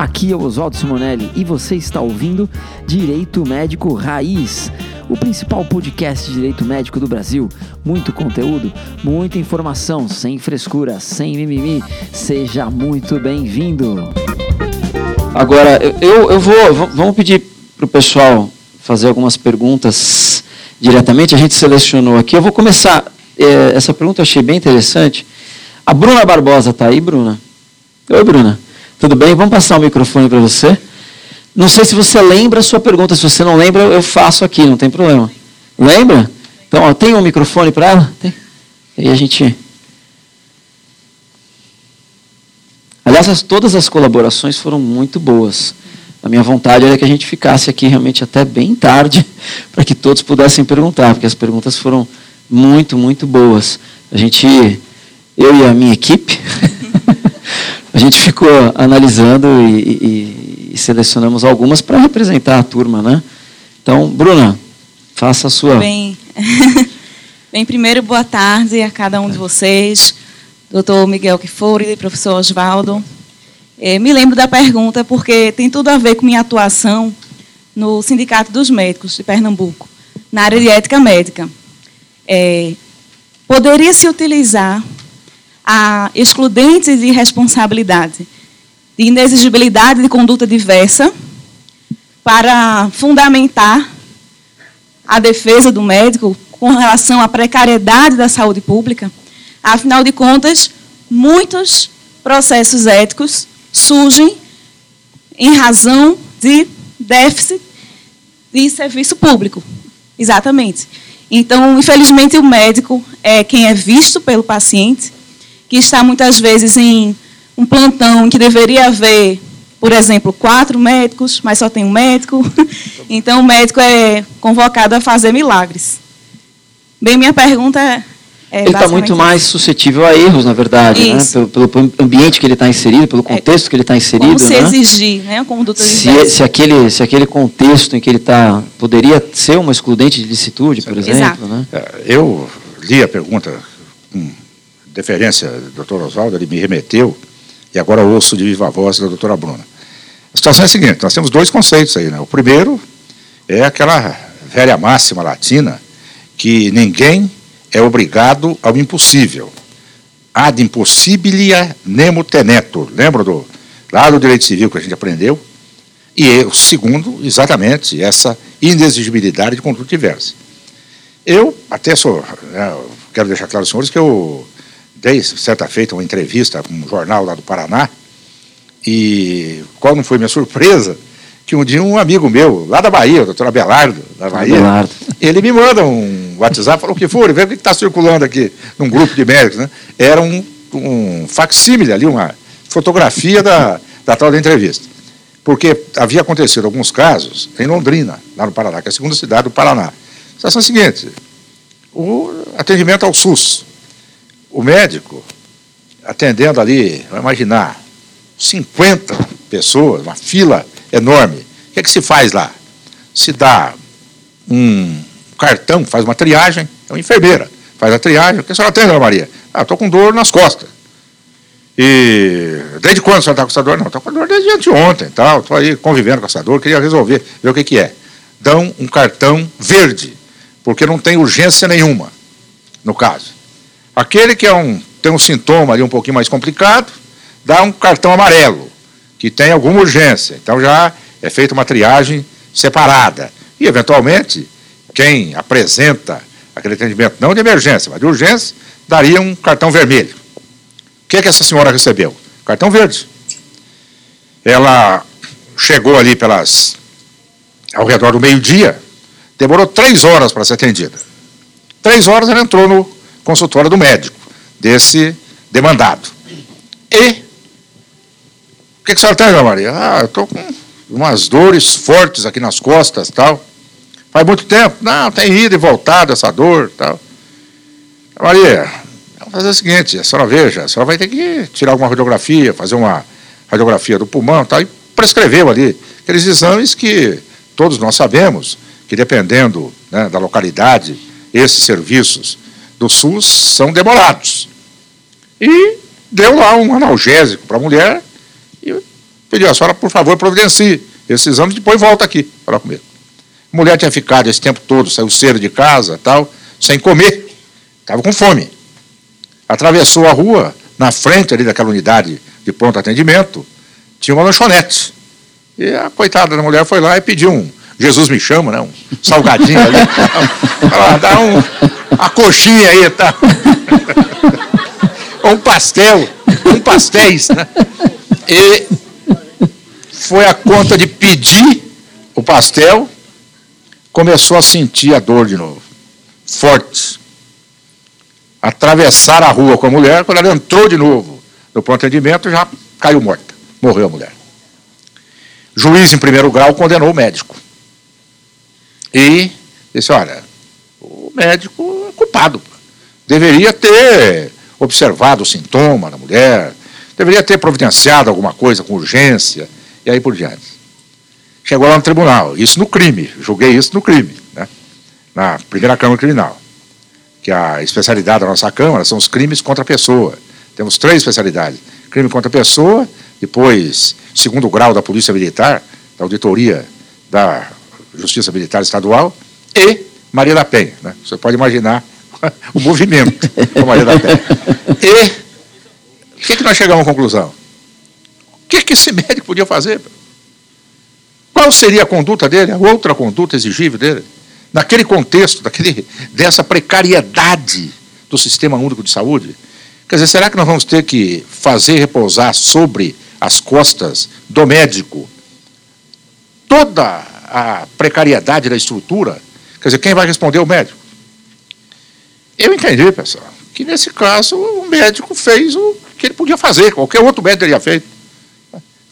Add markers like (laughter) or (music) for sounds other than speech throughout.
Aqui é o Oswaldo Simonelli e você está ouvindo Direito Médico Raiz, o principal podcast de direito médico do Brasil. Muito conteúdo, muita informação, sem frescura, sem mimimi. Seja muito bem-vindo. Agora, eu, eu vou. Vamos pedir para o pessoal fazer algumas perguntas diretamente. A gente selecionou aqui. Eu vou começar. É, essa pergunta eu achei bem interessante. A Bruna Barbosa está aí, Bruna? Oi, Bruna. Tudo bem? Vamos passar o microfone para você. Não sei se você lembra a sua pergunta. Se você não lembra, eu faço aqui, não tem problema. Lembra? Então, ó, tem um microfone para ela? Tem. E aí a gente. Aliás, as, todas as colaborações foram muito boas. A minha vontade era que a gente ficasse aqui realmente até bem tarde, (laughs) para que todos pudessem perguntar, porque as perguntas foram muito, muito boas. A gente, eu e a minha equipe, (laughs) a gente ficou analisando e, e, e selecionamos algumas para representar a turma, né? Então, Bruna, faça a sua. Bem, (laughs) bem primeiro, boa tarde a cada um de vocês, doutor Miguel Kifuri, professor Oswaldo. É, me lembro da pergunta porque tem tudo a ver com minha atuação no Sindicato dos Médicos de Pernambuco, na área de ética médica. É, poderia se utilizar a excludente de responsabilidade, de inexigibilidade de conduta diversa, para fundamentar a defesa do médico com relação à precariedade da saúde pública. Afinal de contas, muitos processos éticos surgem em razão de déficit de serviço público. Exatamente. Então, infelizmente, o médico é quem é visto pelo paciente que está muitas vezes em um plantão em que deveria haver, por exemplo, quatro médicos, mas só tem um médico. (laughs) Então, o médico é convocado a fazer milagres. Bem, minha pergunta é. É ele está muito mais suscetível a erros, na verdade, né? pelo, pelo, ambiente que ele está inserido, pelo é. contexto é, que ele está inserido. Como se né? exigir, né, a conduta se, se aquele Se aquele contexto em que ele está poderia ser uma excludente de licitude, por exemplo. Né? É, eu li a pergunta com deferência do doutor Oswaldo, ele me remeteu, e agora ouço de viva voz da doutora Bruna. A situação é a seguinte, nós temos dois conceitos aí. Né? O primeiro é aquela velha máxima latina que ninguém é obrigado ao impossível. Ad impossibilia nemo tenetur. Lembra do, lá do direito civil que a gente aprendeu? E o segundo, exatamente, essa inexigibilidade de conduta diversa. Eu até sou, né, quero deixar claro aos senhores que eu dei certa feita uma entrevista com um jornal lá do Paraná, e qual não foi minha surpresa? Que um dia um amigo meu, lá da Bahia, o doutor Abelardo, da Bahia, Abelardo. ele me manda um WhatsApp, falou que foi, vê o que está circulando aqui num grupo de médicos. Né? Era um, um facsímile ali, uma fotografia da, da tal da entrevista. Porque havia acontecido alguns casos em Londrina, lá no Paraná, que é a segunda cidade do Paraná. A situação é a seguinte, o atendimento ao SUS, o médico, atendendo ali, vai imaginar, 50 pessoas, uma fila enorme. O que, é que se faz lá? Se dá um cartão, faz uma triagem, é uma enfermeira, faz a triagem. O que a senhora tem, dona Maria? Ah, estou com dor nas costas. E desde quando a senhora está com essa dor? Não, estou com dor desde anteontem, tal. Estou aí convivendo com essa dor, queria resolver, ver o que, que é. Dão um cartão verde, porque não tem urgência nenhuma, no caso. Aquele que é um, tem um sintoma ali um pouquinho mais complicado, dá um cartão amarelo, que tem alguma urgência. Então já é feita uma triagem separada. E, eventualmente, quem apresenta aquele atendimento, não de emergência, mas de urgência, daria um cartão vermelho. O que, é que essa senhora recebeu? Cartão verde. Ela chegou ali pelas. ao redor do meio-dia, demorou três horas para ser atendida. Três horas ela entrou no consultório do médico, desse demandado. E o que, que a senhora tem, Maria? Ah, eu estou com umas dores fortes aqui nas costas tal. Faz muito tempo? Não, tem ido e voltado essa dor tal. Maria, vamos fazer o seguinte, a senhora veja, a senhora vai ter que tirar alguma radiografia, fazer uma radiografia do pulmão tal, e prescreveu ali aqueles exames que todos nós sabemos que dependendo né, da localidade, esses serviços do SUS são demorados. E deu lá um analgésico para a mulher e pediu a senhora, por favor, providencie esse exame, depois volta aqui falar comigo. A mulher tinha ficado esse tempo todo, saiu cedo de casa, tal, sem comer, estava com fome. Atravessou a rua, na frente ali daquela unidade de pronto atendimento, tinha uma lanchonete. E a coitada da mulher foi lá e pediu um Jesus me chama, né? Um salgadinho ali. (laughs) Ela dá um, uma coxinha aí, tá? (laughs) um pastel, um pastéis, né? E foi a conta de pedir o pastel, começou a sentir a dor de novo, forte. Atravessar a rua com a mulher, quando ela entrou de novo no pronto atendimento, já caiu morta, morreu a mulher. Juiz em primeiro grau condenou o médico. E disse: olha, o médico culpado. Deveria ter observado o sintoma da mulher, deveria ter providenciado alguma coisa com urgência, e aí por diante. Chegou lá no tribunal, isso no crime, julguei isso no crime, né? na primeira Câmara Criminal, que a especialidade da nossa Câmara são os crimes contra a pessoa. Temos três especialidades: crime contra a pessoa, depois, segundo grau da Polícia Militar, da Auditoria da Justiça Militar Estadual, e Maria da Penha. Né? Você pode imaginar (laughs) o movimento com Maria da Penha. E o que, que nós chegamos à conclusão? O que, que esse (laughs) médico podia fazer? Qual seria a conduta dele, a outra conduta exigível dele? Naquele contexto, daquele, dessa precariedade do Sistema Único de Saúde? Quer dizer, será que nós vamos ter que fazer repousar sobre as costas do médico toda a precariedade da estrutura? Quer dizer, quem vai responder é o médico. Eu entendi, pessoal, que nesse caso o médico fez o que ele podia fazer, qualquer outro médico teria feito.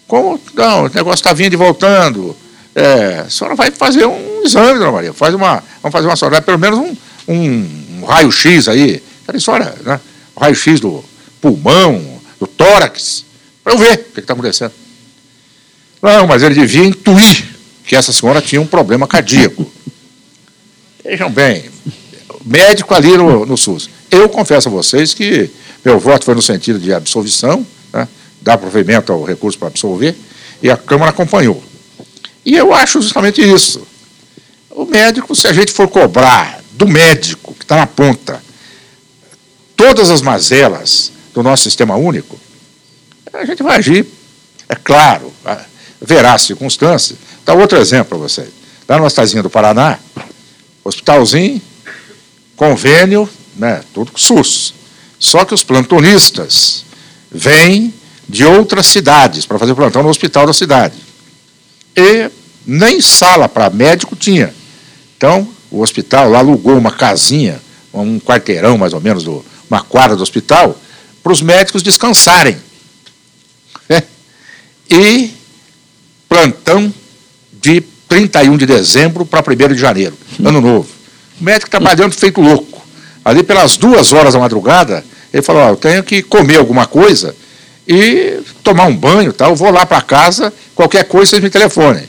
Como, não, o negócio está vindo e voltando. É, a senhora vai fazer um exame, dona Maria. Faz uma, vamos fazer uma senhora, pelo menos um, um, um raio-x aí. Aquela história, né? Raio-x do pulmão, do tórax, para eu ver o que está acontecendo. Não, mas ele devia intuir que essa senhora tinha um problema cardíaco. Vejam bem, médico ali no, no SUS. Eu confesso a vocês que meu voto foi no sentido de absolvição, né, dar provimento ao recurso para absolver, e a Câmara acompanhou. E eu acho justamente isso. O médico, se a gente for cobrar do médico que está na ponta todas as mazelas do nosso sistema único, a gente vai agir, é claro, verá as circunstâncias. Dá outro exemplo para vocês. Lá no Estazinha do Paraná, hospitalzinho, convênio, né, tudo com SUS. Só que os plantonistas vêm de outras cidades para fazer plantão no hospital da cidade. E nem sala para médico tinha. Então, o hospital lá alugou uma casinha, um quarteirão mais ou menos, do, uma quadra do hospital, para os médicos descansarem. (laughs) É. E plantão de 31 de dezembro para 1 de janeiro, ano novo. O médico trabalhando feito louco. Ali pelas duas horas da madrugada, ele falou, oh, eu tenho que comer alguma coisa e tomar um banho, tal. vou lá para casa, qualquer coisa vocês me telefonem.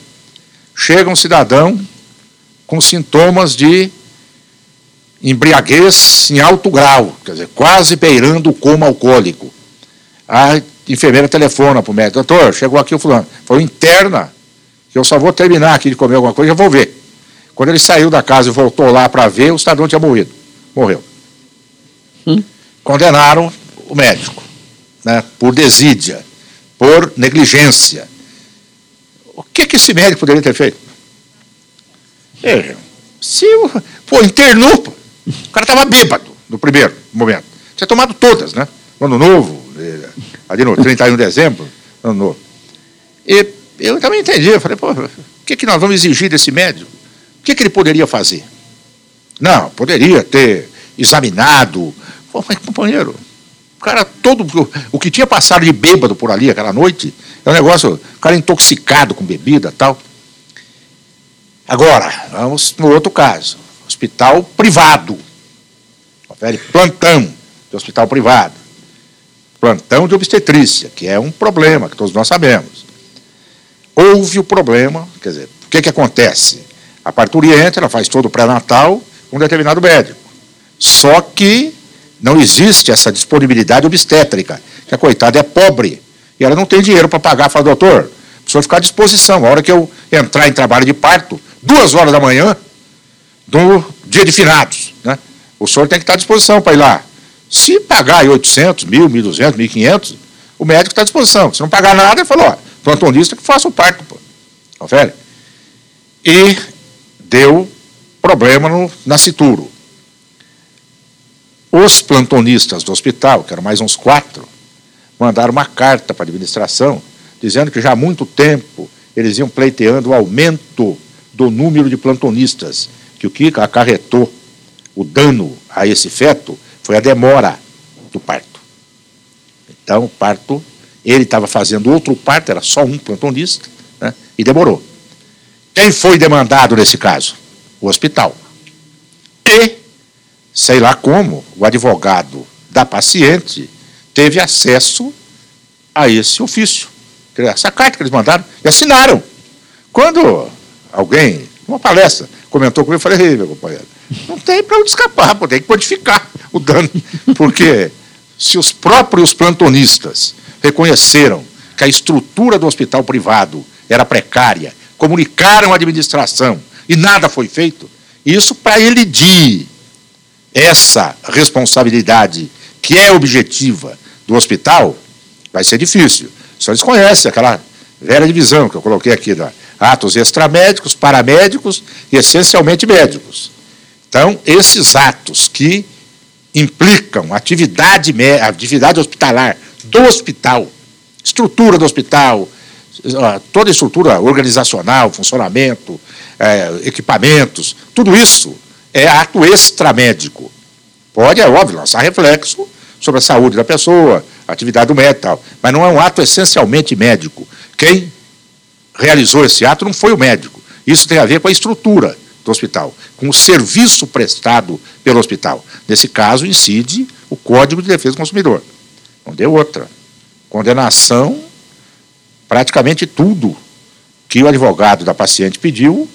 Chega um cidadão com sintomas de embriaguez em alto grau, quer dizer, quase beirando o coma alcoólico. A enfermeira telefona para o médico, doutor, chegou aqui o fulano. Falou, interna, que eu só vou terminar aqui de comer alguma coisa já vou ver. Quando ele saiu da casa e voltou lá para ver, o cidadão tinha morrido. Morreu. Hum? Condenaram o médico, né, por desídia, por negligência. O que, que esse médico poderia ter feito? Veja, se pô, internou, o cara estava bêbado no primeiro momento. Tinha tomado todas, né? Ano novo, eh, ali no 31 de dezembro, ano novo. E eu também entendi, eu falei, pô, o que, que nós vamos exigir desse médico? O que, que ele poderia fazer? Não, poderia ter examinado. Mas, companheiro, o cara todo. O que tinha passado de bêbado por ali aquela noite, é um negócio. O cara intoxicado com bebida tal. Agora, vamos no outro caso. Hospital privado. Confere plantão de hospital privado. Plantão de obstetrícia, que é um problema, que todos nós sabemos. Houve o problema, quer dizer, o que, que acontece? A parturia entra, ela faz todo o pré-natal com um determinado médico. Só que não existe essa disponibilidade obstétrica, que a coitada é pobre e ela não tem dinheiro para pagar. Fala, doutor, o senhor ficar à disposição. A hora que eu entrar em trabalho de parto, duas horas da manhã, do dia de finados, né? O senhor tem que estar à disposição para ir lá. Se pagar aí 800, 1.000, 1.200, 1.500, o médico está à disposição. Se não pagar nada, ele falou, ó, plantonista que faça o parto, pô. Confere? E deu problema no nascituro. Os plantonistas do hospital, que eram mais uns quatro, mandaram uma carta para a administração dizendo que já há muito tempo eles iam pleiteando o aumento do número de plantonistas, que o que acarretou o dano a esse feto foi a demora do parto. Então, o parto, ele estava fazendo outro parto, era só um plantonista, né, e demorou. Quem foi demandado nesse caso? O hospital. E, sei lá como, o advogado da paciente teve acesso a esse ofício, essa carta que eles mandaram, e assinaram. Quando alguém, numa palestra, comentou comigo, eu falei, ei, meu companheiro, não tem para onde escapar, tem que modificar o dano, (laughs) porque se os próprios plantonistas reconheceram que a estrutura do hospital privado era precária, comunicaram à administração e nada foi feito, isso para elidir essa responsabilidade que é objetiva do hospital, vai ser difícil. Os senhores conhecem aquela velha divisão que eu coloquei aqui, da atos extramédicos, paramédicos e essencialmente médicos. Então, esses atos que implicam atividade, atividade hospitalar do hospital, estrutura do hospital, toda a estrutura organizacional, funcionamento, é, equipamentos, tudo isso é ato extramédico. Pode, é óbvio, lançar reflexo sobre a saúde da pessoa, atividade do médico e tal, mas não é um ato essencialmente médico. Quem realizou esse ato não foi o médico. Isso tem a ver com a estrutura do hospital, com o serviço prestado pelo hospital. Nesse caso, incide o Código de Defesa do Consumidor. Não deu outra. Condenação, praticamente tudo que o advogado da paciente pediu,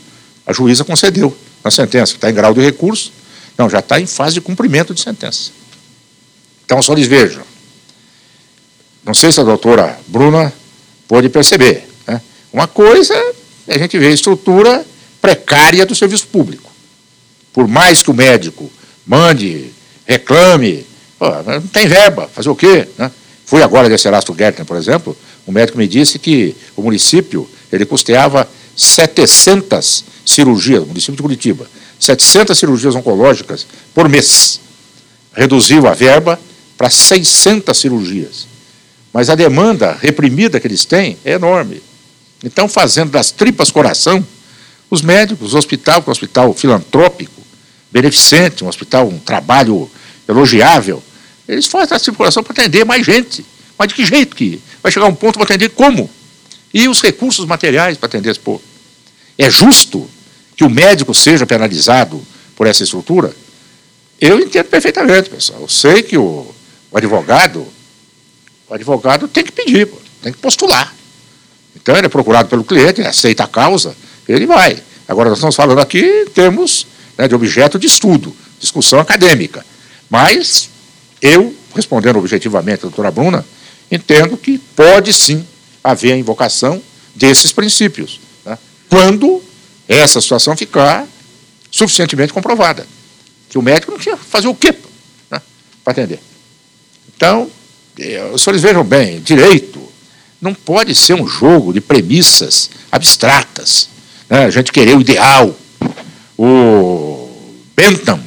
a juíza concedeu na sentença, está em grau de recurso. Não, já está em fase de cumprimento de sentença. Então, só lhes vejam. Não sei se a doutora Bruna pôde perceber. Né? Uma coisa é a gente ver a estrutura precária do serviço público. Por mais que o médico mande, reclame, pô, não tem verba, fazer o quê? Né? Fui agora de Serasto Gertner, por exemplo, o médico me disse que o município ele custeava 700 cirurgias, o município de Curitiba, 700 cirurgias oncológicas por mês. Reduziu a verba para 600 cirurgias. Mas a demanda reprimida que eles têm é enorme. Então, fazendo das tripas coração, os médicos, o hospital, que é um hospital filantrópico, beneficente, um hospital, um trabalho elogiável, eles fazem a circulação para atender mais gente. Mas de que jeito que vai chegar um ponto para atender como? E os recursos materiais para atender esse povo? É justo que o médico seja penalizado por essa estrutura? Eu entendo perfeitamente, pessoal. Eu sei que o, o advogado, o advogado tem que pedir, tem que postular. Então ele é procurado pelo cliente, aceita a causa, ele vai. Agora, nós estamos falando aqui em termos né, de objeto de estudo, discussão acadêmica. Mas eu, respondendo objetivamente a doutora Bruna, entendo que pode sim haver a invocação desses princípios, né, quando essa situação ficar suficientemente comprovada. Que o médico não tinha fazer o quê né, para atender. Então, eh, os senhores vejam bem, direito não pode ser um jogo de premissas abstratas né, a gente querer o ideal. O Bentham,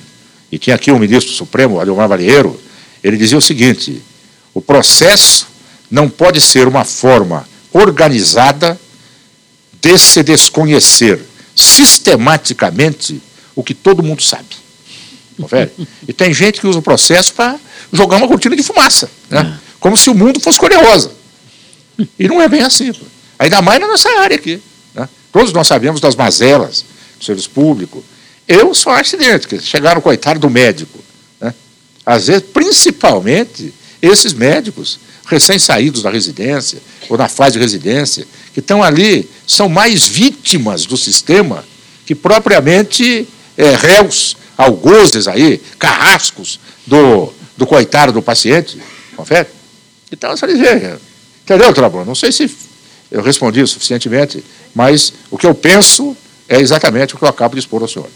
e tinha aqui o ministro supremo, Ademar Valheiro, ele dizia o seguinte: o processo não pode ser uma forma organizada de se desconhecer sistematicamente o que todo mundo sabe. Confere? E tem gente que usa o processo para jogar uma cortina de fumaça, né? É. como se o mundo fosse coreosa. E não é bem assim. Ainda mais na nossa área aqui. Todos nós sabemos das mazelas do serviço público. Eu sou acidente, que chegaram, coitado do médico. Né? Às vezes, principalmente, esses médicos recém-saídos da residência, ou na fase de residência, que estão ali, são mais vítimas do sistema que propriamente é, réus, algozes aí, carrascos do, do coitado do paciente. Confere? Então, você dizer, entendeu, Trabão? Não sei se eu respondi suficientemente, mas o que eu penso é exatamente o que eu acabo de expor aos senhores.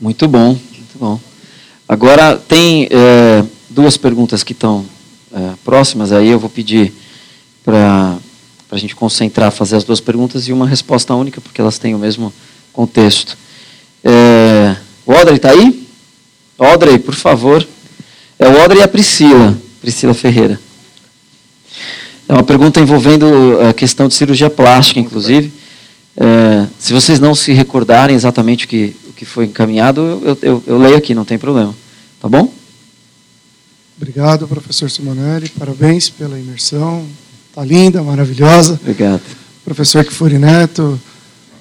Muito bom, muito bom. Agora, tem é, duas perguntas que estão é, próximas, aí eu vou pedir para a gente concentrar, fazer as duas perguntas e uma resposta única, porque elas têm o mesmo contexto. É, o Audrey está aí? Audrey, por favor. É o Audrey e a Priscila, Priscila Ferreira. É uma pergunta envolvendo a questão de cirurgia plástica, inclusive. É, se vocês não se recordarem exatamente o que, o que foi encaminhado, eu, eu, eu leio aqui, não tem problema. Tá bom? Obrigado, professor Simonelli. Parabéns pela imersão. Está linda, maravilhosa. Obrigado. Professor Kifuri Neto,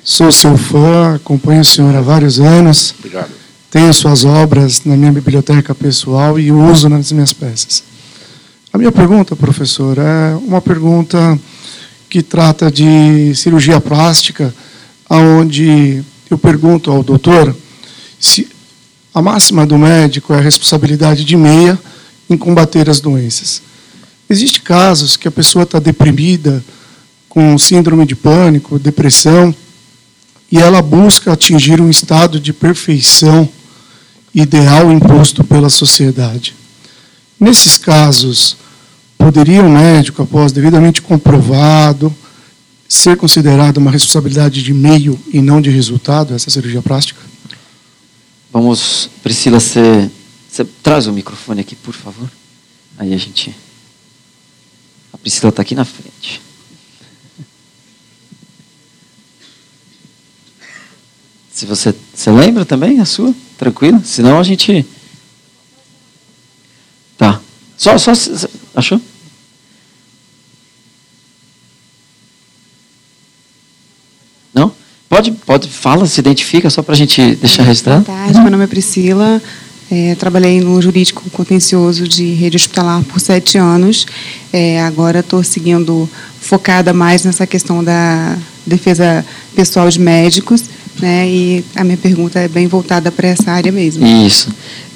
sou seu fã, acompanho o senhor há vários anos. Obrigado. Tenho suas obras na minha biblioteca pessoal e uso nas minhas peças. A minha pergunta, professor, é uma pergunta que trata de cirurgia plástica, aonde eu pergunto ao doutor se a máxima do médico é a responsabilidade de meia em combater as doenças. Existem casos que a pessoa está deprimida, com síndrome de pânico, depressão, e ela busca atingir um estado de perfeição ideal imposto pela sociedade. Nesses casos, poderia o médico, após devidamente comprovado, ser considerado uma responsabilidade de meio e não de resultado, essa cirurgia plástica? Vamos, Priscila, você, você traz o microfone aqui, por favor. Aí a gente. A Priscila está aqui na frente. Se você, você lembra também a sua? Tranquilo? Senão a gente. Tá. Só, só. Achou? Não? Pode, pode, fala, se identifica, só para a gente deixar registrado. Boa tarde, meu nome é Priscila. É, trabalhei no jurídico contencioso de rede hospitalar por sete anos. É, agora estou seguindo focada mais nessa questão da defesa pessoal de médicos, né? E a minha pergunta é bem voltada para essa área mesmo. Isso.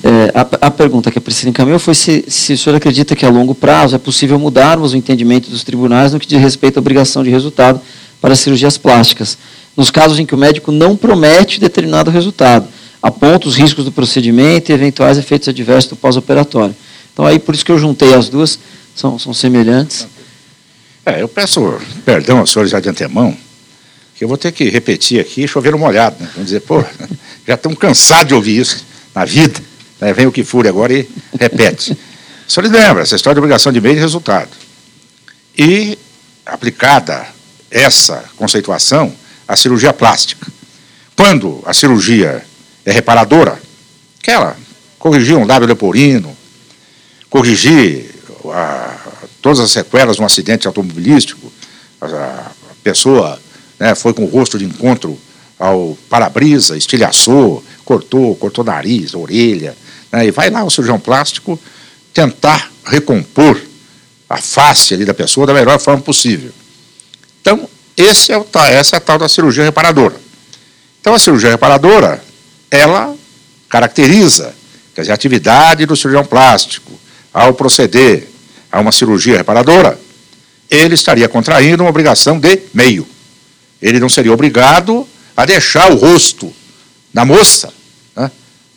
É, a, a, pergunta que a Priscila encaminhou foi se, se o senhor acredita que a longo prazo é possível mudarmos o entendimento dos tribunais no que diz respeito à obrigação de resultado para cirurgias plásticas, nos casos em que o médico não promete determinado resultado, aponta os riscos do procedimento e eventuais efeitos adversos do pós-operatório. Então, aí por isso que eu juntei as duas, são, são semelhantes. É, eu peço perdão aos senhores já de antemão, que eu vou ter que repetir aqui, chover molhado. Né? Vamos dizer, pô, (laughs) já estamos cansados de ouvir isso na vida. Né? Vem o que fure agora e repete. (laughs) O senhor lembra, essa história de obrigação de meio de resultado. E, aplicada essa conceituação, à cirurgia plástica. Quando a cirurgia é reparadora, aquela, corrigir um lábio leporino, corrigir a, todas as sequelas de um acidente automobilístico, a, a pessoa né, foi com o rosto de encontro ao para-brisa, estilhaçou, cortou, cortou nariz, orelha, né, e vai lá o cirurgião plástico tentar recompor a face ali da pessoa da melhor forma possível. Então, esse é o, essa é a tal da cirurgia reparadora. Então, a cirurgia reparadora, ela caracteriza quer dizer, a atividade do cirurgião plástico ao proceder a uma cirurgia reparadora, ele estaria contraindo uma obrigação de meio. Ele não seria obrigado a deixar o rosto da moça né,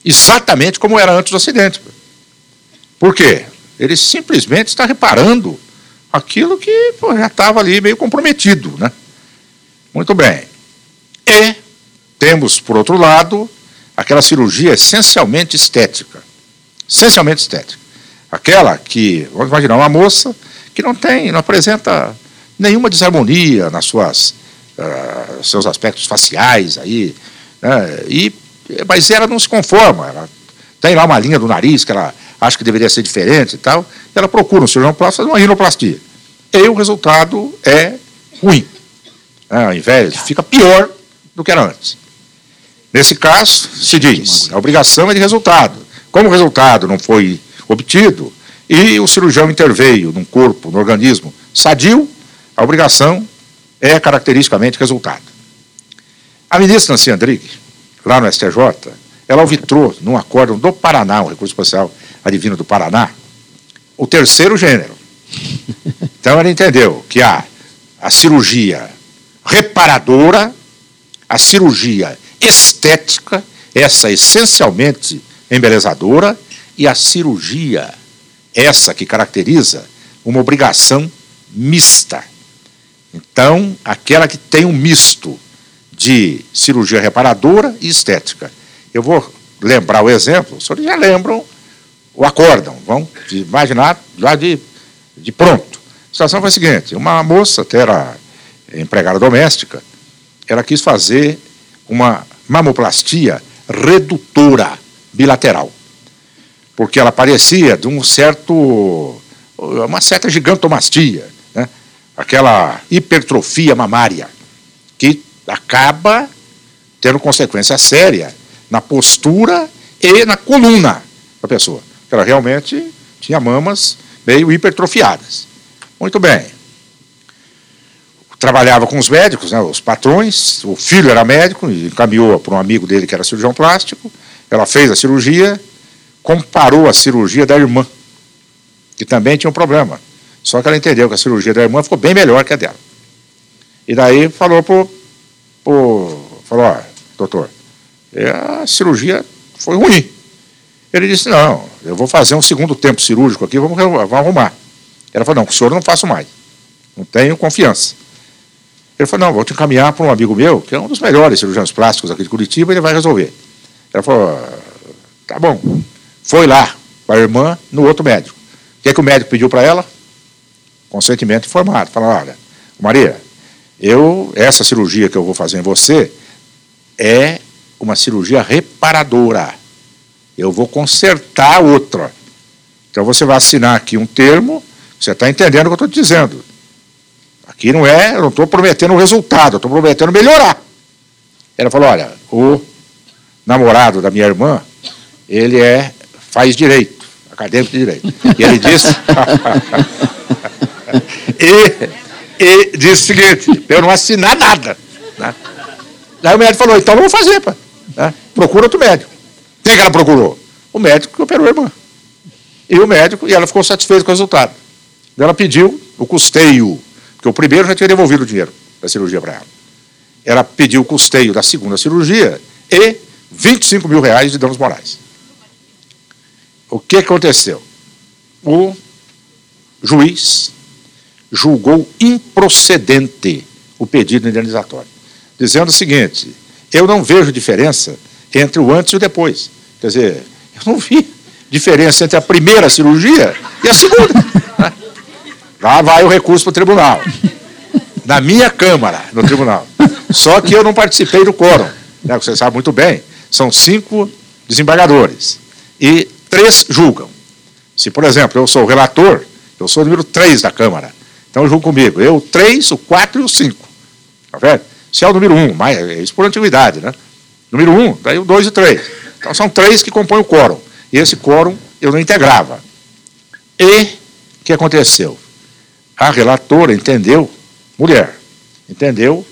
exatamente como era antes do acidente. Por quê? Ele simplesmente está reparando aquilo que pô, já estava ali meio comprometido. Né? Muito bem. E temos, por outro lado, aquela cirurgia essencialmente estética. Essencialmente estética. Aquela que, vamos imaginar, uma moça que não tem, não apresenta nenhuma desarmonia nas suas uh, seus aspectos faciais aí, né? e, mas ela não se conforma, ela tem lá uma linha do nariz que ela acha que deveria ser diferente e tal, e ela procura um cirurgião plástico fazer uma rinoplastia. E o resultado é ruim. Né? Ao invés, fica pior do que era antes. Nesse caso, se diz, a obrigação é de resultado. Como o resultado não foi obtido e o cirurgião interveio num corpo, no organismo sadio, a obrigação é caracteristicamente resultado. A ministra Nancy Andrighi, lá no STJ, ela arbitrou num acórdão do Paraná, um recurso especial adivino do Paraná, o terceiro gênero. Então ela entendeu que há a cirurgia reparadora, a cirurgia estética, essa essencialmente embelezadora, e a cirurgia, essa que caracteriza uma obrigação mista. Então, aquela que tem um misto de cirurgia reparadora e estética. Eu vou lembrar o exemplo, os senhores já lembram o acórdão, vão imaginar lá de, de pronto. A situação foi a seguinte: uma moça, até era empregada doméstica, ela quis fazer uma mamoplastia redutora bilateral, porque ela parecia de um certo, uma certa gigantomastia, né? aquela hipertrofia mamária, que acaba tendo consequência séria na postura e na coluna da pessoa. Ela realmente tinha mamas meio hipertrofiadas. Muito bem. Trabalhava com os médicos, né, os patrões, o filho era médico, e encaminhou para um amigo dele que era cirurgião plástico. Ela fez a cirurgia, comparou a cirurgia da irmã, que também tinha um problema. Só que ela entendeu que a cirurgia da irmã ficou bem melhor que a dela. E daí falou para o. Falou, ó, doutor, é, a cirurgia foi ruim. Ele disse, não, eu vou fazer um segundo tempo cirúrgico aqui, vamos, vamos arrumar. Ela falou, não, com o senhor eu não faço mais. Não tenho confiança. Ele falou, não, vou te encaminhar para um amigo meu, que é um dos melhores cirurgiões plásticos aqui de Curitiba, ele vai resolver. Ela falou, tá bom. Foi lá para a irmã no outro médico. O que, é que o médico pediu para ela? Consentimento informado. Falou, olha, Maria, eu, essa cirurgia que eu vou fazer em você é uma cirurgia reparadora. Eu vou consertar outra. Então você vai assinar aqui um termo você está entendendo o que eu estou dizendo. Aqui não é, eu não estou prometendo um resultado, eu estou prometendo melhorar. Ela falou: olha, o namorado da minha irmã, ele é, faz direito, acadêmico de direito. E ele disse. (laughs) e, e disse o seguinte: eu não assinar nada. Né? Daí o médico falou: então vou fazer, pá. Né? procura outro médico. Quem que ela procurou? O médico que operou a irmã. E o médico, e ela ficou satisfeita com o resultado. Ela pediu o custeio, porque o primeiro já tinha devolvido o dinheiro da cirurgia para ela. Ela pediu o custeio da segunda cirurgia e 25 mil reais de danos morais. O que aconteceu? O juiz julgou improcedente o pedido indenizatório, dizendo o seguinte: eu não vejo diferença entre o antes e o depois. Quer dizer, (laughs) eu não vi diferença entre a primeira cirurgia e a segunda. (laughs) Lá vai o recurso para o tribunal. Na minha Câmara, no tribunal. Só que eu não participei do quórum. Né, você sabe muito bem. São cinco desembargadores. E três julgam. Se, por exemplo, eu sou o relator, eu sou o número três da Câmara. Então julgo comigo. Eu, o três, o quatro e o cinco. Tá vendo? Se é o número um, mas é isso por antiguidade, né? Número um, daí o dois e o três. Então são três que compõem o quórum. E esse quórum eu não integrava. E o que aconteceu? A relatora entendeu, mulher, entendeu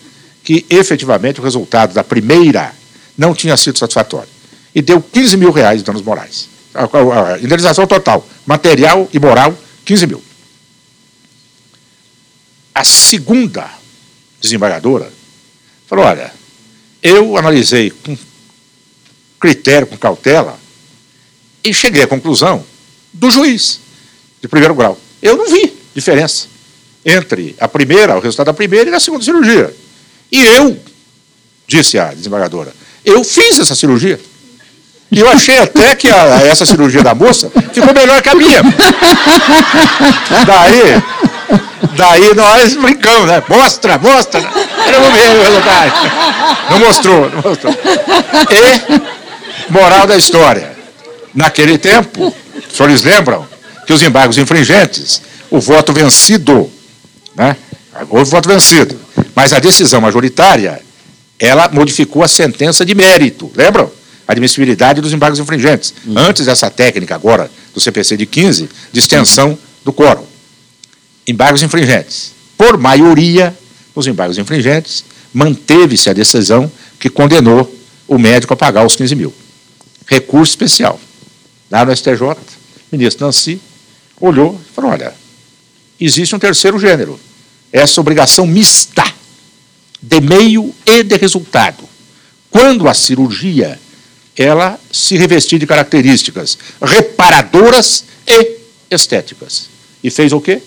que efetivamente o resultado da primeira não tinha sido satisfatório. E deu 15 mil reais de danos morais. A, a, a indenização total, material e moral, 15 mil. A segunda desembargadora falou: olha, eu analisei com critério, com cautela, e cheguei à conclusão do juiz de primeiro grau. Eu não vi diferença entre a primeira, o resultado da primeira e da segunda cirurgia. E eu, disse a desembargadora, eu fiz essa cirurgia. E eu achei até que a, essa cirurgia da moça ficou melhor que a minha. Daí, daí nós brincamos, né? Mostra, mostra. Ver o resultado. Não mostrou, não mostrou. E, moral da história. Naquele tempo, os senhores lembram que os embargos infringentes, o voto vencido né? Houve voto vencido. Mas a decisão majoritária, ela modificou a sentença de mérito. Lembram? Admissibilidade dos embargos infringentes. Uhum. Antes dessa técnica agora do CPC de 15, de extensão do quórum. Embargos infringentes. Por maioria, os embargos infringentes, manteve-se a decisão que condenou o médico a pagar os 15 mil. Recurso especial. Lá no STJ, o ministro Nancy olhou e falou: olha, existe um terceiro gênero, essa obrigação mista de meio e de resultado. Quando a cirurgia ela se revestir de características reparadoras e estéticas. E fez o quê?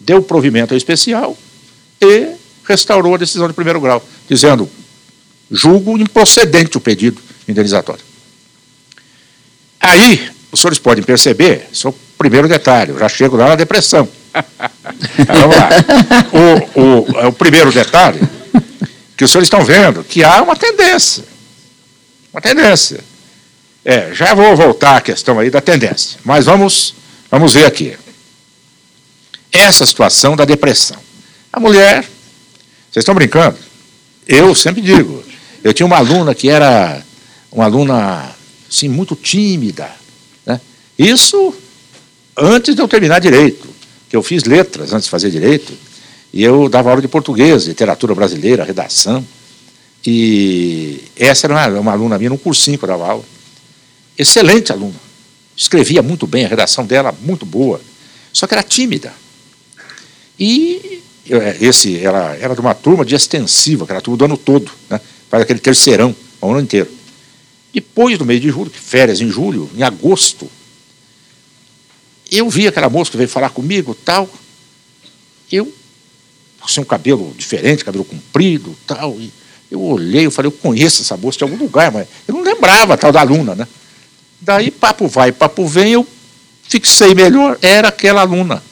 Deu provimento especial e restaurou a decisão de primeiro grau, dizendo: julgo improcedente o pedido indenizatório. Aí, os senhores podem perceber, esse é o primeiro detalhe, eu já chego lá na depressão. Vamos lá. O, o, o primeiro detalhe, que os senhores estão vendo, que há uma tendência. Uma tendência. É, já vou voltar à questão aí da tendência, mas vamos, vamos ver aqui. Essa situação da depressão. A mulher, vocês estão brincando? Eu sempre digo, eu tinha uma aluna que era uma aluna assim, muito tímida. Né? Isso antes de eu terminar direito, que eu fiz letras antes de fazer direito, e eu dava aula de português, literatura brasileira, redação. E essa era uma, uma aluna minha num cursinho que eu dava aula. Excelente aluna. Escrevia muito bem, a redação dela muito boa. Só que era tímida. E é, esse, ela era de uma turma de extensiva, que era turma do ano todo, né? faz aquele terceirão, o ano inteiro. Depois do mês de julho, férias em julho, em agosto, eu vi aquela moça que veio falar comigo tal. Eu, sem um cabelo diferente, cabelo comprido tal. E eu olhei, eu falei, eu conheço essa moça de algum lugar, mas eu não lembrava tal da aluna, né? Daí, papo vai, papo vem, eu fixei melhor, era aquela aluna.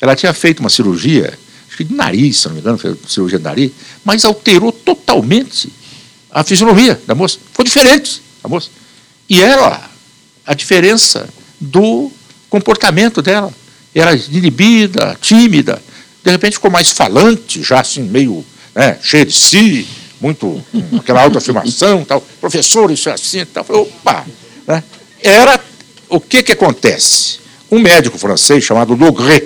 Ela tinha feito uma cirurgia, acho que de nariz, se não me engano, cirurgia de nariz, mas alterou totalmente a fisionomia da moça. Foi diferente a moça. E ela, a diferença do comportamento dela. Era inibida, tímida, de repente ficou mais falante, já assim, meio né, cheia de si, muito aquela autoafirmação, tal, professor, isso é assim, tal. Falei, opa! Né? Era o que, que acontece? Um médico francês chamado Logret,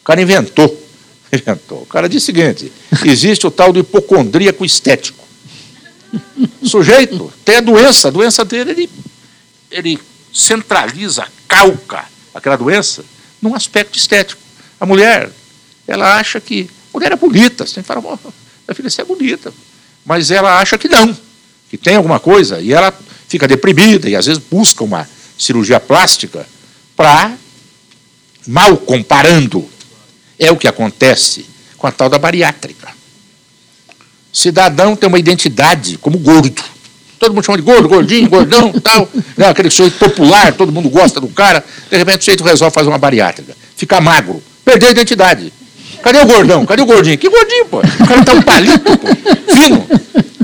o cara inventou, (laughs) inventou. O cara disse o seguinte: existe o tal do hipocondríaco estético. O sujeito tem a doença, a doença dele, ele, ele centraliza, calca aquela doença num aspecto estético. A mulher, ela acha que. A mulher é bonita, você tem que falar, minha filha, você é bonita mas ela acha que não, que tem alguma coisa, e ela fica deprimida e às vezes busca uma cirurgia plástica para, mal comparando, é o que acontece com a tal da bariátrica. Cidadão tem uma identidade como gordo. Todo mundo chama de gordo, gordinho, gordão, (laughs) tal. Né? Aquele sujeito popular, todo mundo gosta do cara. De repente o sujeito resolve fazer uma bariátrica. Fica magro. Perdeu a identidade. Cadê o gordão? Cadê o gordinho? Que gordinho, pô? O cara tá um palito, pô. Fino.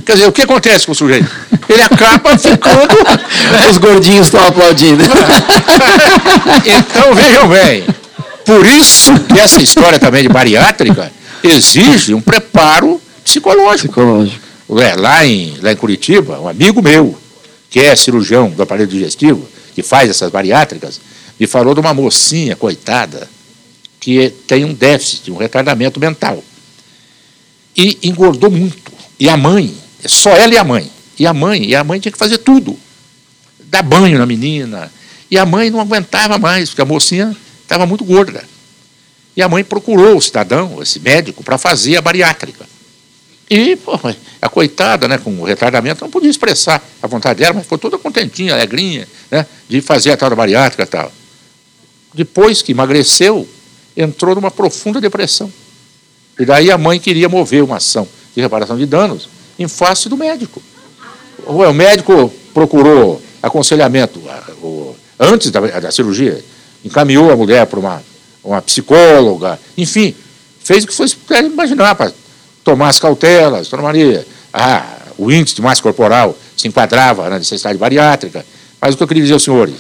Quer dizer, o que acontece com o sujeito? Ele acaba ficando. (laughs) Os gordinhos estão aplaudindo. (laughs) então, vejam bem. Por isso que essa história também de bariátrica exige um preparo psicológico. Psicológico. É, lá, em, lá em Curitiba, um amigo meu, que é cirurgião do aparelho digestivo, que faz essas bariátricas, me falou de uma mocinha, coitada, que tem um déficit, um retardamento mental. E engordou muito. E a mãe, só ela e a mãe. E a mãe, e a mãe tinha que fazer tudo. Dar banho na menina. E a mãe não aguentava mais, porque a mocinha estava muito gorda. E a mãe procurou o cidadão, esse médico, para fazer a bariátrica. E, pô, a coitada, né, com o retardamento, não podia expressar a vontade dela, mas ficou toda contentinha, alegrinha, né, de fazer a tal bariátrica tal. Depois que emagreceu, entrou numa profunda depressão. E daí a mãe queria mover uma ação de reparação de danos em face do médico. O médico procurou aconselhamento antes da, da cirurgia, encaminhou a mulher para uma, uma psicóloga, enfim, fez o que foi imaginar para tomar as cautelas, Dona Maria. Ah, o índice de massa corporal se enquadrava na necessidade bariátrica. Mas o que eu queria dizer aos senhores,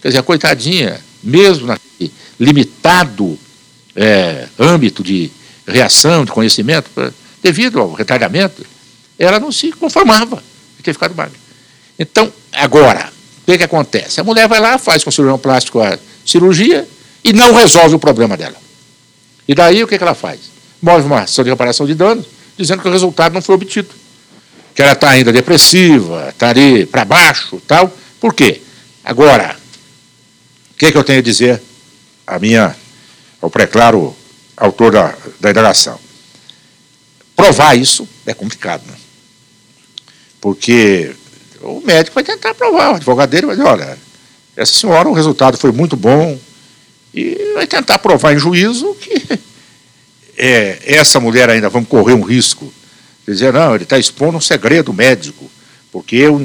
quer dizer, a coitadinha, mesmo naquele limitado é, âmbito de reação, de conhecimento, devido ao retardamento, ela não se conformava de ter ficado magra. Então, agora, o que, que acontece? A mulher vai lá, faz com o cirurgião plástico a cirurgia e não resolve o problema dela. E daí o que, que ela faz? Move uma ação de reparação de danos, dizendo que o resultado não foi obtido. Que ela está ainda depressiva, está ali para baixo tal. Por quê? Agora, o que, que eu tenho a dizer? A minha ao pré-claro autor da, da indagação. Provar isso é complicado, né? Porque o médico vai tentar provar, o advogado dele vai dizer, olha, essa senhora, o resultado foi muito bom, e vai tentar provar em juízo que é, essa mulher ainda vamos correr um risco. Dizer, não, ele está expondo um segredo médico, porque eu,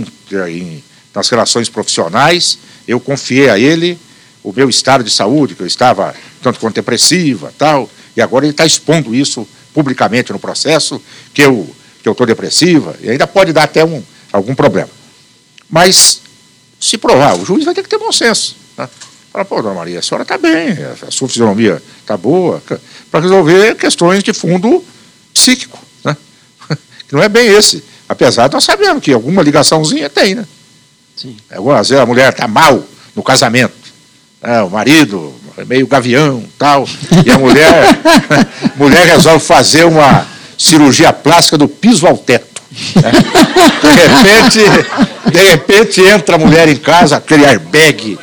em, nas relações profissionais, eu confiei a ele o meu estado de saúde, que eu estava tanto quanto depressiva, tal, e agora ele está expondo isso publicamente no processo, que eu que eu estou depressiva, e ainda pode dar até um, algum problema. Mas, se provar, o juiz vai ter que ter bom senso. Né? Fala, pô, dona Maria, a senhora está bem, a sua fisionomia está boa, para resolver questões de fundo psíquico. Né? (laughs) Que não é bem esse. Apesar de nós sabemos que alguma ligaçãozinha tem, né? Sim. Às vezes a mulher está mal no casamento. Né? O marido é meio gavião tal. E a mulher, (laughs) mulher resolve fazer uma cirurgia plástica do piso ao teto. Né? De repente, de repente entra a mulher em casa, aquele airbag,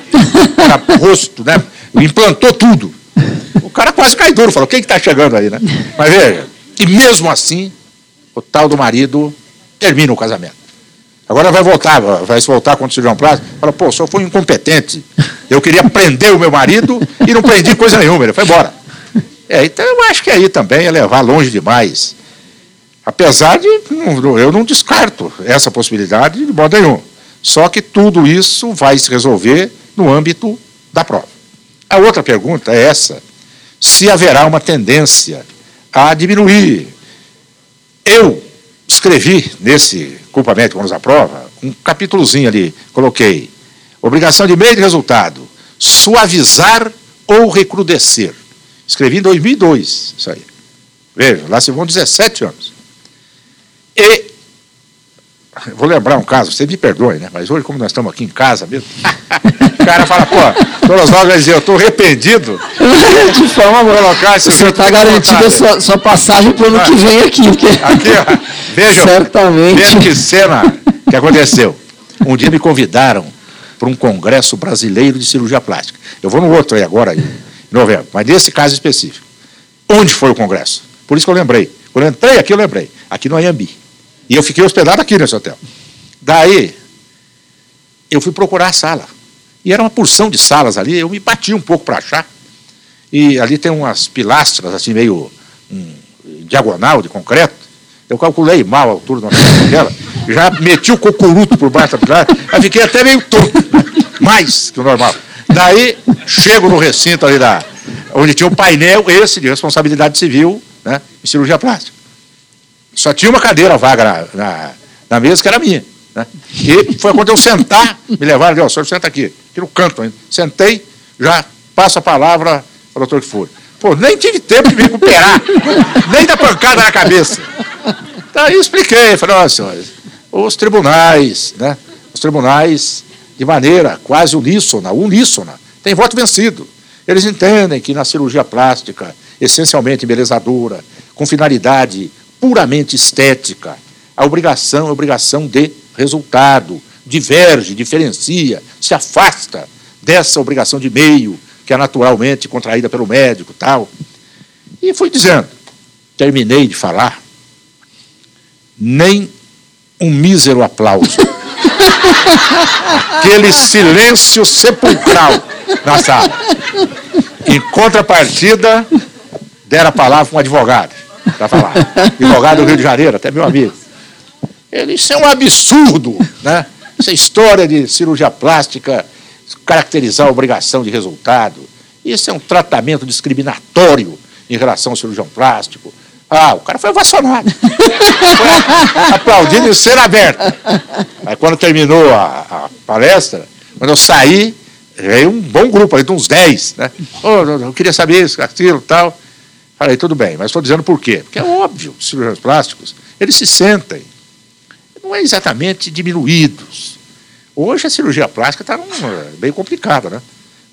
rosto, né? Implantou tudo. O cara quase cai duro, falou, quem que está chegando aí, né? Mas veja, e mesmo assim, o tal do marido termina o casamento. Agora vai voltar, vai se voltar contra o cirurgião plástico, fala, pô, o senhor foi incompetente. Eu queria prender o meu marido e não prendi coisa nenhuma, ele foi embora. É, então eu acho que aí também é levar longe demais. Apesar de, eu não descarto essa possibilidade de modo nenhum. Só que tudo isso vai se resolver no âmbito da prova. A outra pergunta é essa: se haverá uma tendência a diminuir. Eu escrevi nesse culpamento que nos aprova um capítulozinho ali, coloquei obrigação de meio de resultado, suavizar ou recrudescer. Escrevi em 2002, isso aí. Veja, lá se vão 17 anos. E Vou lembrar um caso, você me perdoe, né? Mas hoje, como nós estamos aqui em casa mesmo, o cara fala, pô, todas nós vai dizer, eu estou arrependido de forma colocar esse Você está garantindo a sua, sua passagem para o ano que vem aqui. Porque... Aqui, ó, vejam, Certamente. vejam que cena que aconteceu. Um dia me convidaram para um congresso brasileiro de cirurgia plástica. Eu vou no outro aí agora, em novembro, mas nesse caso específico. Onde foi o congresso? Por isso que eu lembrei. Quando eu entrei aqui, eu lembrei. Aqui no Ayambi. E eu fiquei hospedado aqui nesse hotel. Daí, eu fui procurar a sala. E era uma porção de salas ali, eu me bati um pouco para achar. E ali tem umas pilastras, assim, meio um, diagonal de concreto. Eu calculei mal a altura dela, já meti o cocuruto por baixo da pilastra, aí fiquei até meio tonto, mais que o normal. Daí, chego no recinto ali da, onde tinha um painel, esse de responsabilidade civil, né, em cirurgia plástica. Só tinha uma cadeira vaga na, na, na mesa que era minha. Né? E foi quando eu sentar, me levaram o senhor senta aqui, aqui no canto ainda. Sentei, já passo a palavra para o doutor que for. Pô, nem tive tempo de me recuperar, (laughs) nem da pancada na cabeça. Daí eu expliquei, falei, ó, senhores, os tribunais, né? Os tribunais, de maneira quase uníssona, uníssona, tem voto vencido. Eles entendem que na cirurgia plástica, essencialmente embelezadora, com finalidade puramente estética. A obrigação é obrigação de resultado, diverge, diferencia, se afasta dessa obrigação de meio que é naturalmente contraída pelo médico, tal. E fui dizendo, terminei de falar, nem um mísero aplauso. Aquele silêncio sepulcral na sala. Em contrapartida, deram a palavra um advogado para falar. Advogado do Rio de Janeiro, até meu amigo. Ele, isso é um absurdo, né? Essa história de cirurgia plástica caracterizar a obrigação de resultado. Isso é um tratamento discriminatório em relação ao cirurgião plástico. Ah, o cara foi ovacionado. Foi aplaudido em cena aberta. Aí quando terminou a, a, palestra, quando eu saí, veio um bom grupo, aí de uns 10, né? Oh, eu queria saber isso, aquilo tal. Falei, tudo bem, mas estou dizendo por quê? Porque é óbvio, os cirurgiões plásticos, eles se sentem, não é exatamente diminuídos. Hoje a cirurgia plástica está bem complicada, né?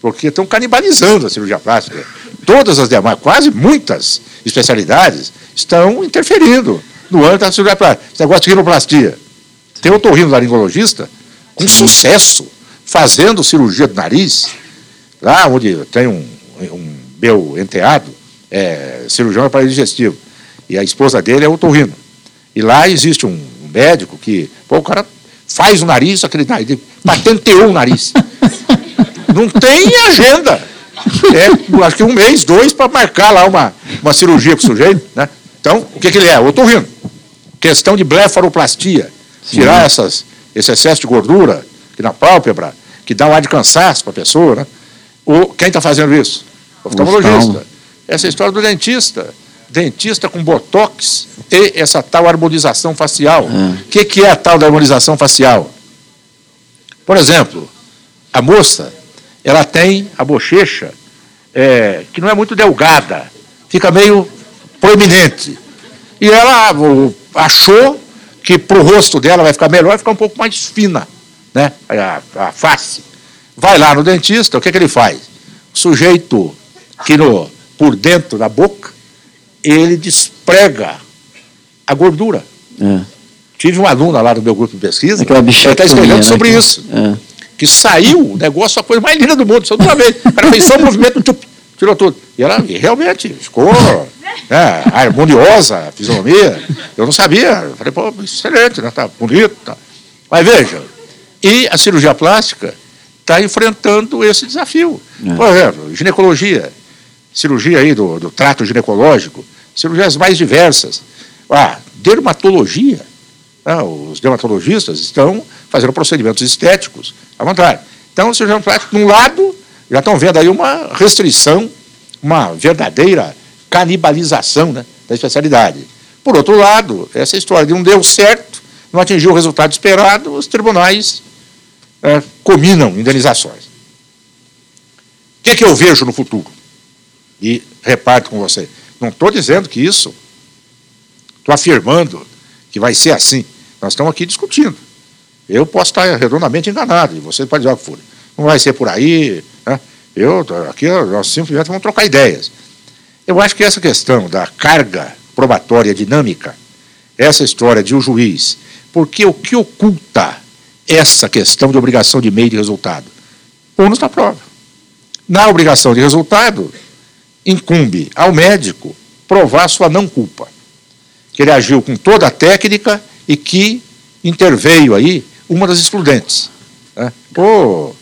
Porque estão canibalizando a cirurgia plástica. Todas as demais, quase muitas especialidades, estão interferindo no âmbito da cirurgia plástica. Esse negócio de rinoplastia. Tem otorrinolaringologista com sucesso, fazendo cirurgia do nariz, lá onde tem um, um meu enteado, é cirurgião aparelho digestivo. E a esposa dele é otorrino. E lá existe um médico que, pô, o cara faz o nariz, aquele nariz, patenteou o nariz. (laughs) Não tem agenda. É, acho que um mês, dois, para marcar lá uma, uma cirurgia para o sujeito. Né? Então, o que, que ele é? Otorrino. Questão de blefaroplastia. Tirar essas, esse excesso de gordura que na pálpebra, que dá um ar de cansaço para a pessoa. Né? O, quem está fazendo isso? O oftalmologista. Essa história do dentista. Dentista com botox e essa tal harmonização facial. O é. que, que é a tal da harmonização facial? Por exemplo, a moça, ela tem a bochecha é, que não é muito delgada, fica meio proeminente. E ela achou que para o rosto dela vai ficar melhor, vai ficar um pouco mais fina, né? A, a face. Vai lá no dentista, o que, que ele faz? O sujeito que no, por dentro da boca, ele desprega a gordura. É. Tive uma aluna lá do meu grupo de pesquisa, Aquela ela está escrevendo né, sobre isso. É. Que saiu o negócio, a coisa mais linda do mundo, só uma vez. Ela fez só um movimento, tirou tudo. E ela realmente ficou né, harmoniosa a fisionomia. Eu não sabia. Eu falei, pô, excelente, né? Tá bonito. Tá. Mas veja, e a cirurgia plástica está enfrentando esse desafio. É. Por exemplo, ginecologia, cirurgia aí do, do trato ginecológico, cirurgias mais diversas. Ah, dermatologia. Ah, os dermatologistas estão fazendo procedimentos estéticos à vontade. Então, o cirurgião plástico, num lado, já estão vendo aí uma restrição, uma verdadeira canibalização né, da especialidade. Por outro lado, essa história de não deu certo, não atingiu o resultado esperado, os tribunais é, cominam indenizações. O que, é que eu vejo no futuro? E reparto com você. Não estou dizendo que isso, estou afirmando que vai ser assim. Nós estamos aqui discutindo. Eu posso estar redondamente enganado, e você pode dizer, ah, Fúria, não vai ser por aí. Né? Eu, aqui nós simplesmente vamos trocar ideias. Eu acho que essa questão da carga probatória dinâmica, essa história de o um juiz, porque o que oculta essa questão de obrigação de meio de resultado? Ônus da prova. Na obrigação de resultado, incumbe ao médico provar sua não culpa. Que ele agiu com toda a técnica e que interveio aí uma das excludentes. Né? Ou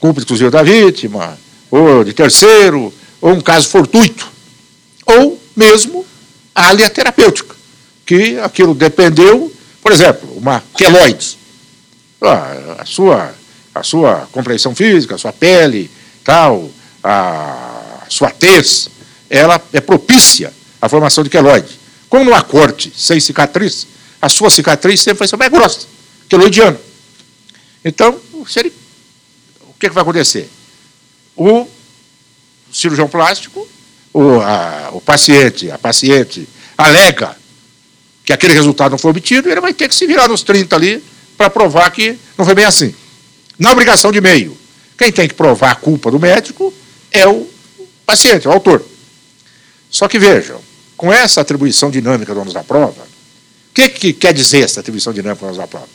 culpa exclusiva da vítima, ou de terceiro, ou um caso fortuito, ou mesmo a terapêutica, que aquilo dependeu, por exemplo, uma queloide, a, sua, a sua compreensão física, a sua pele, tal, a sua tez, ela é propícia à formação de queloide. Como numa corte sem cicatriz, a sua cicatriz sempre vai ser mais grossa, queloidiana. Então, ele, o que, é que vai acontecer? O cirurgião plástico, o, a, o paciente, a paciente alega que aquele resultado não foi obtido, ele vai ter que se virar nos 30 ali para provar que não foi bem assim. Na obrigação de meio, quem tem que provar a culpa do médico é o paciente, o autor. Só que vejam, com essa atribuição dinâmica do ônus da prova, o que, que quer dizer essa atribuição dinâmica do ônus da prova?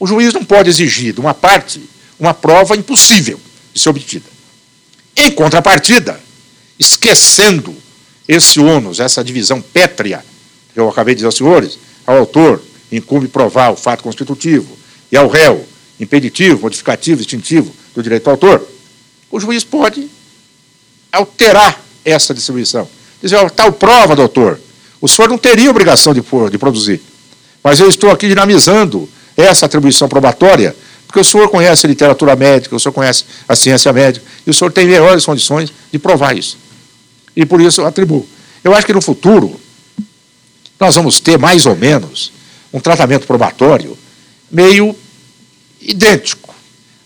O juiz não pode exigir de uma parte uma prova impossível de ser obtida. Em contrapartida, esquecendo esse ônus, essa divisão pétrea, que eu acabei de dizer aos senhores, ao autor incumbe provar o fato constitutivo e ao réu impeditivo, modificativo, extintivo do direito ao autor, o juiz pode alterar essa distribuição. Dizer, tal prova, doutor, o senhor não teria obrigação de, de produzir, mas eu estou aqui dinamizando essa atribuição probatória, porque o senhor conhece a literatura médica, o senhor conhece a ciência médica, e o senhor tem melhores condições de provar isso. E por isso eu atribuo. Eu acho que no futuro nós vamos ter mais ou menos um tratamento probatório meio idêntico,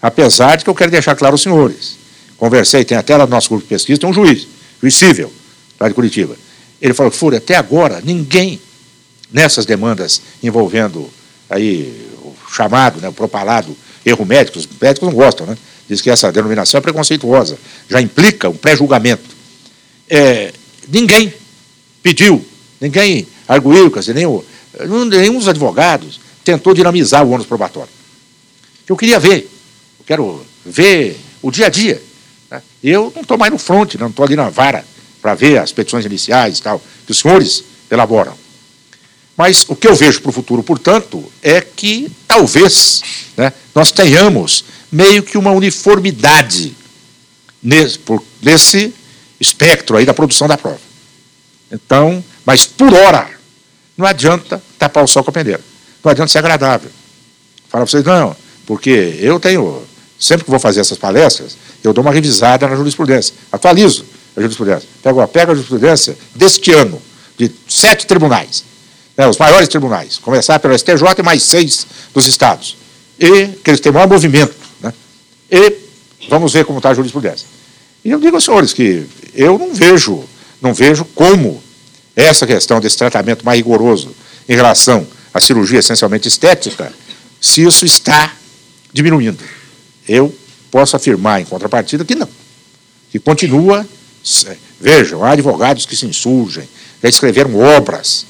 apesar de que eu quero deixar claro aos senhores. Conversei, tem até lá no nosso grupo de pesquisa, tem um juiz, juiz civil, lá de Curitiba. Ele falou, Fúria, até agora ninguém nessas demandas envolvendo aí o chamado, né, o propalado erro médico, os médicos não gostam, né? Diz que essa denominação é preconceituosa, já implica um pré-julgamento. É, ninguém pediu, ninguém arguiu, quer dizer, nem o, nenhum dos advogados tentou dinamizar o ônus probatório. Eu queria ver, eu quero ver o dia a dia. Né? Eu não estou mais no fronte, não estou ali na vara para ver as petições iniciais e tal, que os senhores elaboram. Mas o que eu vejo para o futuro, portanto, é que talvez né, nós tenhamos meio que uma uniformidade nesse, por, nesse espectro aí da produção da prova. Então, mas por hora, não adianta tapar o sol com a peneira. Não adianta ser agradável. Fala para vocês, não, porque eu tenho, sempre que vou fazer essas palestras, eu dou uma revisada na jurisprudência, atualizo a jurisprudência. Pego, pego a jurisprudência deste ano, de sete tribunais, né, os maiores tribunais, começar pelo STJ e mais seis dos estados, e que eles têm maior movimento. Né, e vamos ver como está a jurisprudência. E eu digo aos senhores que eu não vejo, não vejo como essa questão desse tratamento mais rigoroso em relação à cirurgia essencialmente estética, se isso está diminuindo. Eu posso afirmar, em contrapartida, que não. Que continua. Vejam, há advogados que se insurgem, já escreveram obras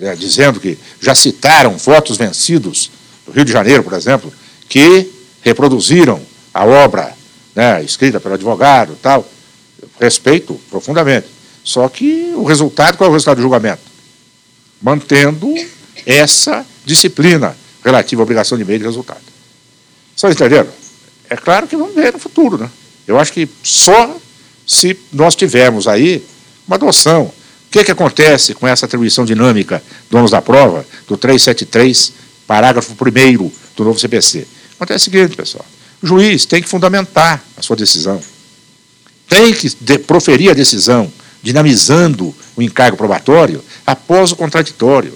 é, dizendo que já citaram votos vencidos do Rio de Janeiro, por exemplo, que reproduziram a obra né, escrita pelo advogado tal. Respeito profundamente. Só que o resultado, qual é o resultado do julgamento? Mantendo essa disciplina relativa à obrigação de meio de resultado. Vocês entenderam? É claro que vamos ver no futuro, né? Eu acho que só se nós tivermos aí uma adoção. O que, que acontece com essa atribuição dinâmica donos da prova, do 373, parágrafo 1 do novo CPC? Acontece o seguinte, pessoal. O juiz tem que fundamentar a sua decisão. Tem que de, proferir a decisão, dinamizando o encargo probatório após o contraditório.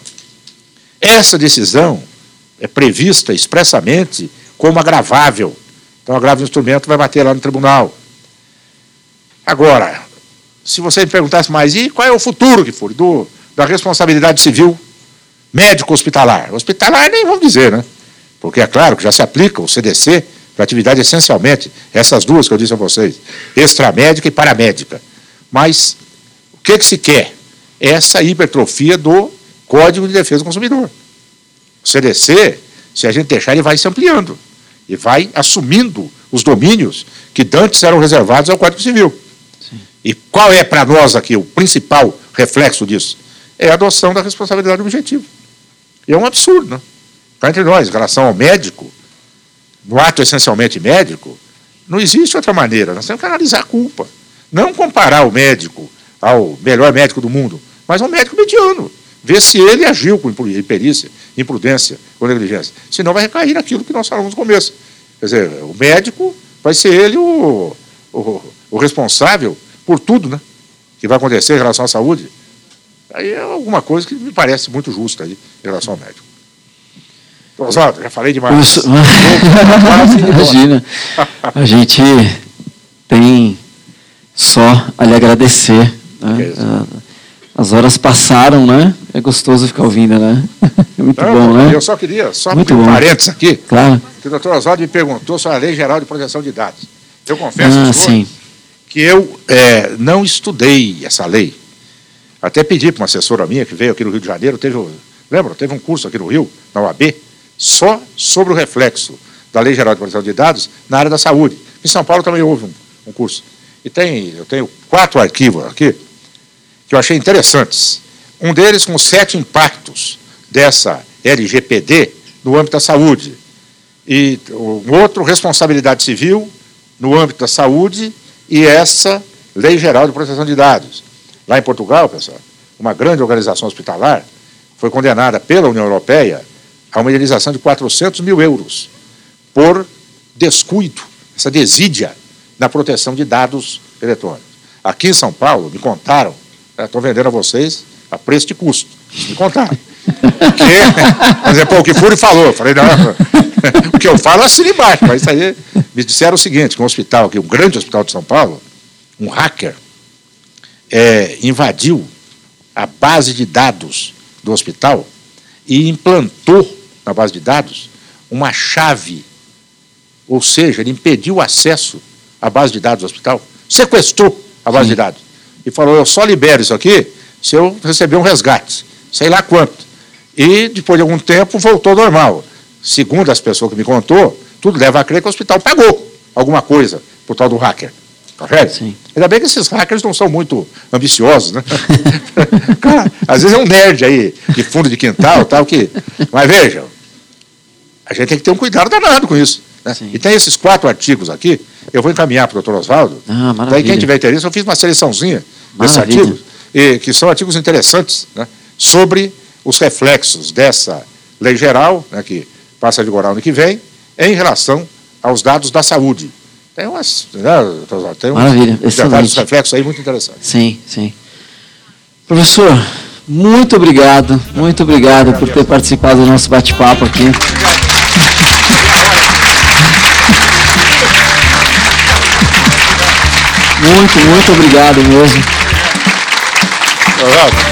Essa decisão é prevista expressamente como agravável. Então, agravo do instrumento vai bater lá no tribunal. Agora, se você me perguntasse mais, e qual é o futuro que for do, da responsabilidade civil médico-hospitalar? Hospitalar nem vamos dizer, né? Porque é claro que já se aplica o CDC para atividade essencialmente, essas duas que eu disse a vocês, extramédica e paramédica. Mas o que, que se quer? Essa hipertrofia do Código de Defesa do Consumidor. O CDC, se a gente deixar, ele vai se ampliando e vai assumindo os domínios que antes eram reservados ao Código Civil. Sim. E qual é para nós aqui o principal reflexo disso? É a adoção da responsabilidade objetiva. E é um absurdo, né? Cá entre nós, em relação ao médico, no ato essencialmente médico, não existe outra maneira. Nós temos que analisar a culpa. Não comparar o médico ao melhor médico do mundo, mas ao médico mediano ver se ele agiu com imperícia, imprudência ou negligência. Senão vai recair naquilo que nós falamos no começo. Quer dizer, o médico vai ser ele o, o, o responsável por tudo né, que vai acontecer em relação à saúde. Aí é alguma coisa que me parece muito justa aí, em relação ao médico. Oswaldo, já falei demais. Isso, imagina. A gente tem só a lhe agradecer. Né? As horas passaram, né? É gostoso ficar ouvindo, né? (laughs) É muito Não, bom, né? Eu só queria, só muito um parênteses aqui. Claro. Que o doutor Oswaldo me perguntou sobre a Lei Geral de Proteção de Dados. Eu confesso ah, senhor, que eu é, não estudei essa lei. Até pedi para uma assessora minha que veio aqui no Rio de Janeiro, teve, lembra? Teve um curso aqui no Rio, na UAB, só sobre o reflexo da Lei Geral de Proteção de Dados na área da saúde. Em São Paulo também houve um, um curso. E tem, eu tenho quatro arquivos aqui que eu achei interessantes. Um deles com sete impactos dessa LGPD no âmbito da saúde. E um outro, responsabilidade civil no âmbito da saúde e essa Lei Geral de Proteção de Dados. Lá em Portugal, pessoal, uma grande organização hospitalar foi condenada pela União Europeia a uma indenização de 400 mil euros por descuido, essa desídia na proteção de dados eletrônicos. Aqui em São Paulo, me contaram Estou vendendo a vocês a preço de custo. Me contar. Porque, por exemplo, o que Fúrio falou, eu falei, não, o que eu falo é assina embaixo, mas isso aí me disseram o seguinte, que um hospital aqui, um grande hospital de São Paulo, um hacker é, invadiu a base de dados do hospital e implantou na base de dados uma chave, ou seja, ele impediu o acesso à base de dados do hospital, sequestrou a base Sim. de dados e falou: Eu só libero isso aqui se eu receber um resgate, sei lá quanto. E depois de algum tempo voltou ao normal. Segundo as pessoas que me contou, tudo leva a crer que o hospital pagou alguma coisa por tal do hacker. Confere? Sim. Ainda bem que esses hackers não são muito ambiciosos, né? (laughs) Cara, às vezes é um nerd aí, de fundo de quintal tal, que. Mas vejam, a gente tem que ter um cuidado danado com isso. Né? E tem esses quatro artigos aqui, eu vou encaminhar para o doutor Oswaldo. Ah, maravilha. Daí quem tiver interesse, eu fiz uma seleçãozinha desses Maravilha. artigos, e, que são artigos interessantes né, sobre os reflexos dessa lei geral, né, que passa a vigorar ano que vem, em relação aos dados da saúde. Tem umas. Né, tem uns detalhes, reflexos aí muito interessantes. Sim, sim. Professor, muito obrigado, muito obrigado por ter participado do nosso bate-papo aqui. Muito, muito obrigado mesmo. Oswaldo,